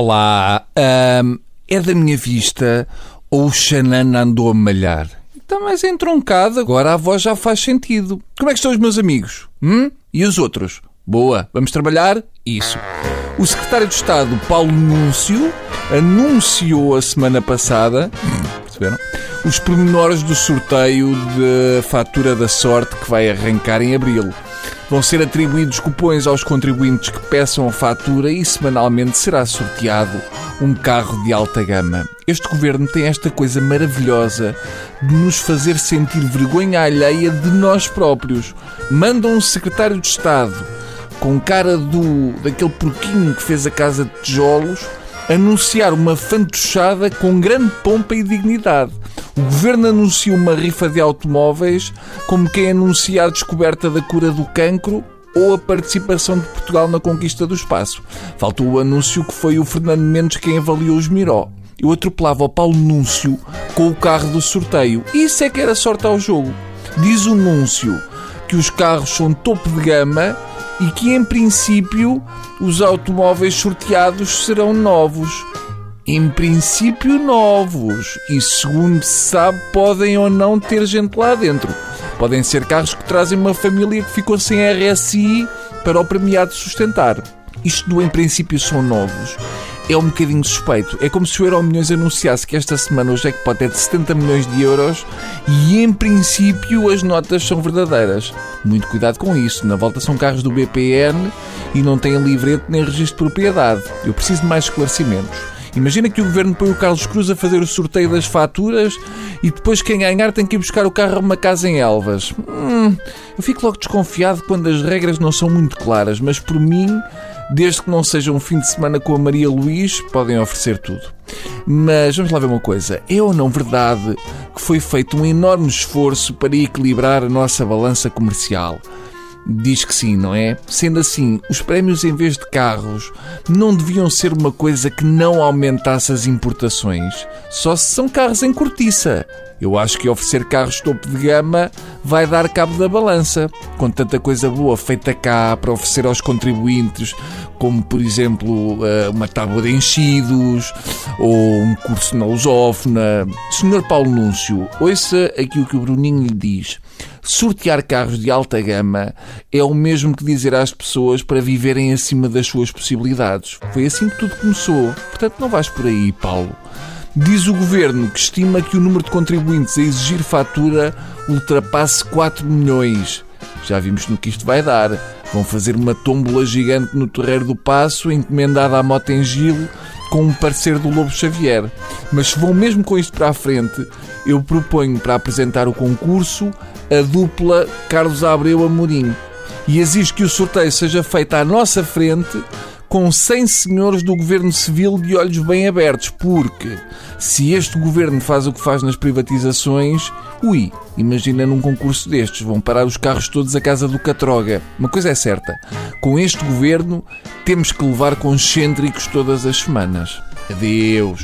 Olá, ahm, é da minha vista ou o Xanana andou a malhar? Está mais entroncado, agora a voz já faz sentido. Como é que estão os meus amigos? Hum? E os outros? Boa, vamos trabalhar? Isso. O secretário de Estado, Paulo Núncio, anunciou a semana passada, perceberam? Os pormenores do sorteio de fatura da sorte que vai arrancar em abril. Vão ser atribuídos cupões aos contribuintes que peçam a fatura e semanalmente será sorteado um carro de alta gama. Este governo tem esta coisa maravilhosa de nos fazer sentir vergonha alheia de nós próprios. Manda um secretário de Estado com cara do daquele porquinho que fez a casa de tijolos anunciar uma fantochada com grande pompa e dignidade. O governo anuncia uma rifa de automóveis como quem anuncia a descoberta da cura do cancro ou a participação de Portugal na conquista do espaço. Faltou o anúncio que foi o Fernando Mendes quem avaliou os Miró. Eu atropelava o Paulo Núncio com o carro do sorteio. Isso é que era sorte ao jogo. Diz o Núncio que os carros são topo de gama e que, em princípio, os automóveis sorteados serão novos em princípio novos e, segundo se sabe, podem ou não ter gente lá dentro. Podem ser carros que trazem uma família que ficou sem RSI para o premiado sustentar. Isto do em princípio são novos. É um bocadinho suspeito. É como se o Euro Milhões anunciasse que esta semana o jackpot é de 70 milhões de euros e, em princípio, as notas são verdadeiras. Muito cuidado com isso. Na volta são carros do BPN e não têm livrete nem registro de propriedade. Eu preciso de mais esclarecimentos. Imagina que o governo põe o Carlos Cruz a fazer o sorteio das faturas e depois quem ganhar tem que ir buscar o carro a uma casa em Elvas. Hum, eu fico logo desconfiado quando as regras não são muito claras, mas por mim, desde que não seja um fim de semana com a Maria Luís, podem oferecer tudo. Mas vamos lá ver uma coisa. É ou não verdade que foi feito um enorme esforço para equilibrar a nossa balança comercial? Diz que sim, não é? Sendo assim, os prémios em vez de carros não deviam ser uma coisa que não aumentasse as importações, só se são carros em cortiça. Eu acho que oferecer carros topo de gama vai dar cabo da balança, com tanta coisa boa feita cá para oferecer aos contribuintes, como por exemplo eh, uma tábua de enchidos ou um curso na lusófona. Senhor Paulo Núncio, ouça aqui o que o Bruninho lhe diz. Sortear carros de alta gama é o mesmo que dizer às pessoas para viverem acima das suas possibilidades. Foi assim que tudo começou. Portanto, não vais por aí, Paulo. Diz o governo que estima que o número de contribuintes a exigir fatura ultrapasse 4 milhões. Já vimos no que isto vai dar. Vão fazer uma tómbola gigante no Terreiro do Passo, encomendada à Mota em Gilo, com um parecer do Lobo Xavier. Mas se vão mesmo com isto para a frente, eu proponho para apresentar o concurso a dupla Carlos Abreu Amorim e exijo que o sorteio seja feito à nossa frente com 100 senhores do governo civil de olhos bem abertos, porque se este governo faz o que faz nas privatizações, ui, imagina num concurso destes, vão parar os carros todos à casa do Catroga. Uma coisa é certa, com este governo temos que levar concêntricos todas as semanas. Adeus.